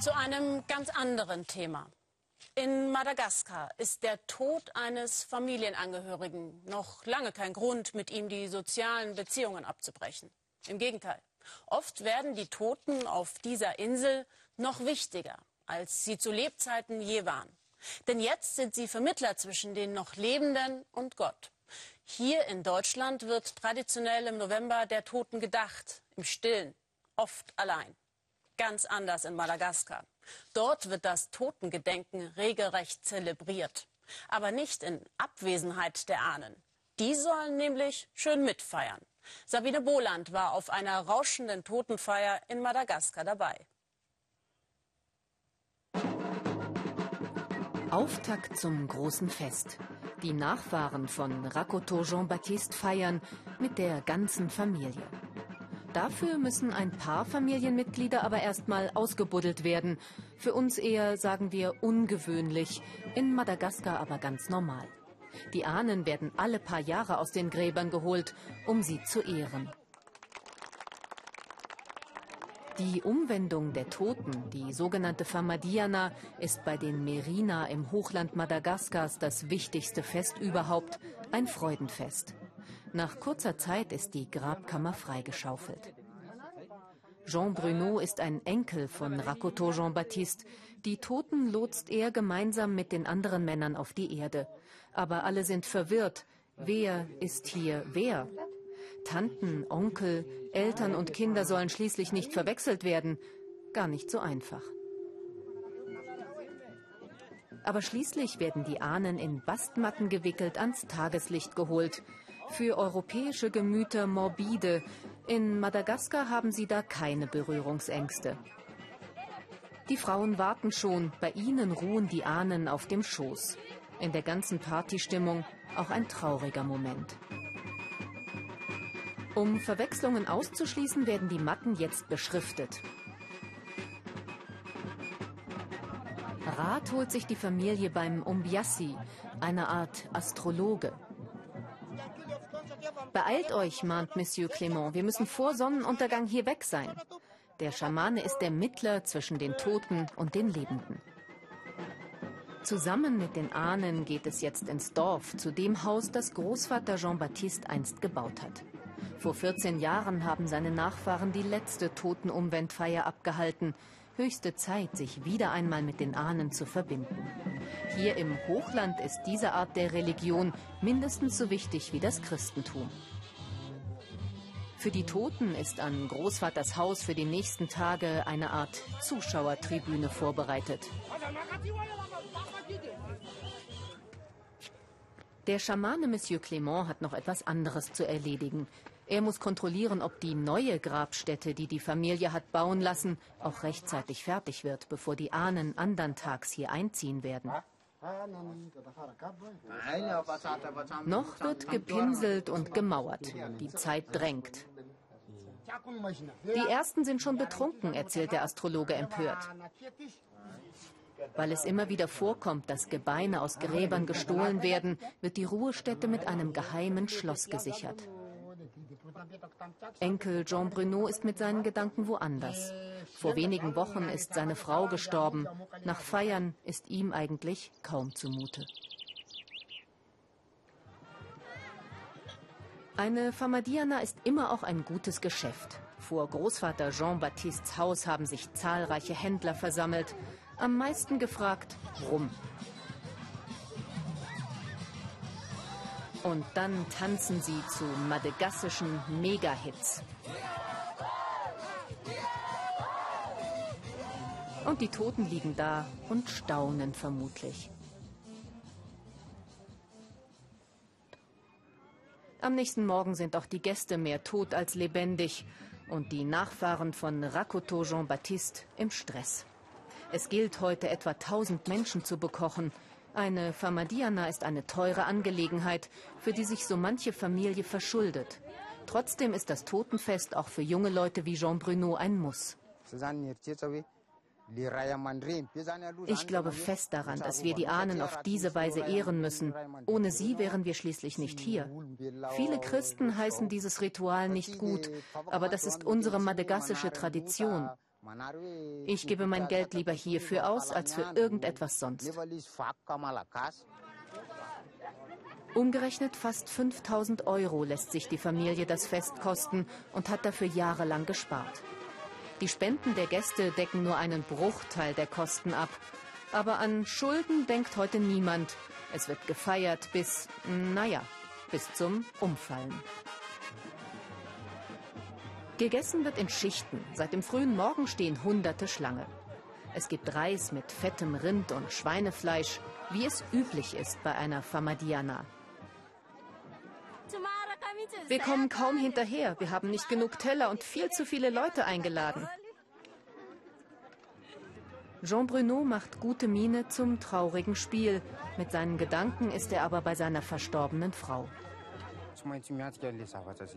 Zu einem ganz anderen Thema. In Madagaskar ist der Tod eines Familienangehörigen noch lange kein Grund, mit ihm die sozialen Beziehungen abzubrechen. Im Gegenteil. Oft werden die Toten auf dieser Insel noch wichtiger, als sie zu Lebzeiten je waren. Denn jetzt sind sie Vermittler zwischen den noch Lebenden und Gott. Hier in Deutschland wird traditionell im November der Toten gedacht, im Stillen, oft allein. Ganz anders in Madagaskar. Dort wird das Totengedenken regelrecht zelebriert. Aber nicht in Abwesenheit der Ahnen. Die sollen nämlich schön mitfeiern. Sabine Boland war auf einer rauschenden Totenfeier in Madagaskar dabei. Auftakt zum großen Fest. Die Nachfahren von Rakoto Jean-Baptiste feiern mit der ganzen Familie. Dafür müssen ein paar Familienmitglieder aber erstmal ausgebuddelt werden. Für uns eher, sagen wir, ungewöhnlich, in Madagaskar aber ganz normal. Die Ahnen werden alle paar Jahre aus den Gräbern geholt, um sie zu ehren. Die Umwendung der Toten, die sogenannte Famadiana, ist bei den Merina im Hochland Madagaskars das wichtigste Fest überhaupt, ein Freudenfest. Nach kurzer Zeit ist die Grabkammer freigeschaufelt. Jean Bruno ist ein Enkel von Rakoto Jean-Baptiste. Die Toten lotst er gemeinsam mit den anderen Männern auf die Erde. Aber alle sind verwirrt. Wer ist hier wer? Tanten, Onkel, Eltern und Kinder sollen schließlich nicht verwechselt werden. Gar nicht so einfach. Aber schließlich werden die Ahnen in Bastmatten gewickelt ans Tageslicht geholt. Für europäische Gemüter morbide. In Madagaskar haben sie da keine Berührungsängste. Die Frauen warten schon, bei ihnen ruhen die Ahnen auf dem Schoß. In der ganzen Partystimmung auch ein trauriger Moment. Um Verwechslungen auszuschließen, werden die Matten jetzt beschriftet. Rat holt sich die Familie beim Umbiassi, einer Art Astrologe. Beeilt euch, mahnt Monsieur Clément, wir müssen vor Sonnenuntergang hier weg sein. Der Schamane ist der Mittler zwischen den Toten und den Lebenden. Zusammen mit den Ahnen geht es jetzt ins Dorf, zu dem Haus, das Großvater Jean-Baptiste einst gebaut hat. Vor 14 Jahren haben seine Nachfahren die letzte Totenumwendfeier abgehalten. Höchste Zeit, sich wieder einmal mit den Ahnen zu verbinden. Hier im Hochland ist diese Art der Religion mindestens so wichtig wie das Christentum. Für die Toten ist an Großvaters Haus für die nächsten Tage eine Art Zuschauertribüne vorbereitet. Der Schamane Monsieur Clément hat noch etwas anderes zu erledigen. Er muss kontrollieren, ob die neue Grabstätte, die die Familie hat bauen lassen, auch rechtzeitig fertig wird, bevor die Ahnen andern Tags hier einziehen werden. Noch wird gepinselt und gemauert. Die Zeit drängt. Die ersten sind schon betrunken, erzählt der Astrologe empört. Weil es immer wieder vorkommt, dass Gebeine aus Gräbern gestohlen werden, wird die Ruhestätte mit einem geheimen Schloss gesichert. Enkel Jean Bruno ist mit seinen Gedanken woanders. Vor wenigen Wochen ist seine Frau gestorben. Nach Feiern ist ihm eigentlich kaum zumute. Eine Famadiana ist immer auch ein gutes Geschäft. Vor Großvater Jean-Baptistes Haus haben sich zahlreiche Händler versammelt. Am meisten gefragt Rum. Und dann tanzen sie zu madagassischen Mega-Hits. Und die Toten liegen da und staunen vermutlich. Am nächsten Morgen sind auch die Gäste mehr tot als lebendig und die Nachfahren von Rakoto Jean-Baptiste im Stress. Es gilt heute etwa 1000 Menschen zu bekochen. Eine Famadiana ist eine teure Angelegenheit, für die sich so manche Familie verschuldet. Trotzdem ist das Totenfest auch für junge Leute wie Jean Bruno ein Muss. Ich glaube fest daran, dass wir die Ahnen auf diese Weise ehren müssen. Ohne sie wären wir schließlich nicht hier. Viele Christen heißen dieses Ritual nicht gut, aber das ist unsere madagassische Tradition. Ich gebe mein Geld lieber hierfür aus, als für irgendetwas sonst. Umgerechnet fast 5000 Euro lässt sich die Familie das Fest kosten und hat dafür jahrelang gespart. Die Spenden der Gäste decken nur einen Bruchteil der Kosten ab. Aber an Schulden denkt heute niemand. Es wird gefeiert bis, naja, bis zum Umfallen. Gegessen wird in Schichten. Seit dem frühen Morgen stehen hunderte Schlange. Es gibt Reis mit fettem Rind und Schweinefleisch, wie es üblich ist bei einer Famadiana. Wir kommen kaum hinterher. Wir haben nicht genug Teller und viel zu viele Leute eingeladen. Jean Bruno macht gute Miene zum traurigen Spiel. Mit seinen Gedanken ist er aber bei seiner verstorbenen Frau.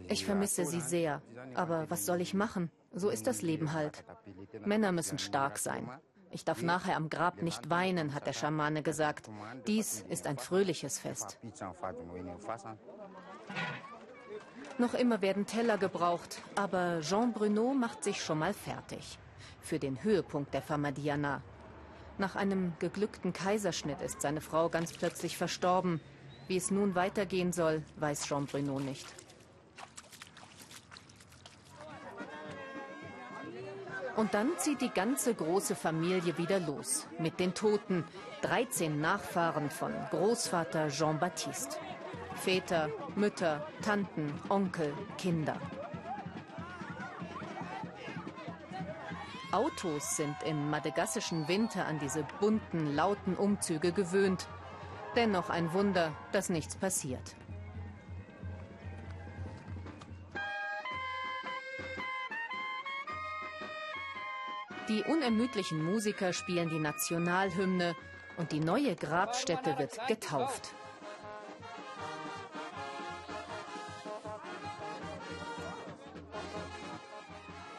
Ich vermisse sie sehr. Aber was soll ich machen? So ist das Leben halt. Männer müssen stark sein. Ich darf nachher am Grab nicht weinen, hat der Schamane gesagt. Dies ist ein fröhliches Fest. Noch immer werden Teller gebraucht, aber Jean Bruno macht sich schon mal fertig. Für den Höhepunkt der Famadiana. Nach einem geglückten Kaiserschnitt ist seine Frau ganz plötzlich verstorben. Wie es nun weitergehen soll, weiß Jean Bruno nicht. Und dann zieht die ganze große Familie wieder los. Mit den Toten. 13 Nachfahren von Großvater Jean-Baptiste. Väter, Mütter, Tanten, Onkel, Kinder. Autos sind im madagassischen Winter an diese bunten, lauten Umzüge gewöhnt. Dennoch ein Wunder, dass nichts passiert. Die unermüdlichen Musiker spielen die Nationalhymne und die neue Grabstätte wird getauft.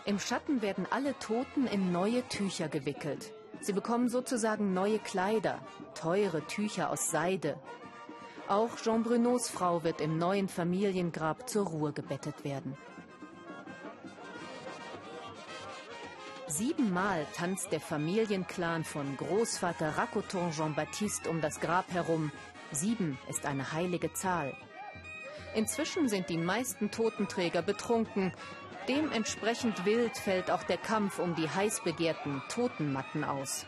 Im Schatten werden alle Toten in neue Tücher gewickelt. Sie bekommen sozusagen neue Kleider, teure Tücher aus Seide. Auch Jean Brunos Frau wird im neuen Familiengrab zur Ruhe gebettet werden. Siebenmal tanzt der Familienclan von Großvater Racoton Jean-Baptiste um das Grab herum. Sieben ist eine heilige Zahl. Inzwischen sind die meisten Totenträger betrunken. Dementsprechend wild fällt auch der Kampf um die heiß begehrten Totenmatten aus.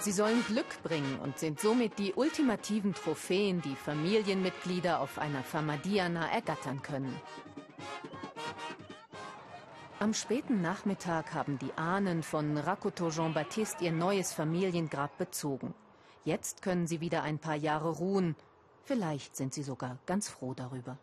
Sie sollen Glück bringen und sind somit die ultimativen Trophäen, die Familienmitglieder auf einer Famadiana ergattern können. Am späten Nachmittag haben die Ahnen von Rakoto Jean-Baptiste ihr neues Familiengrab bezogen. Jetzt können sie wieder ein paar Jahre ruhen. Vielleicht sind sie sogar ganz froh darüber.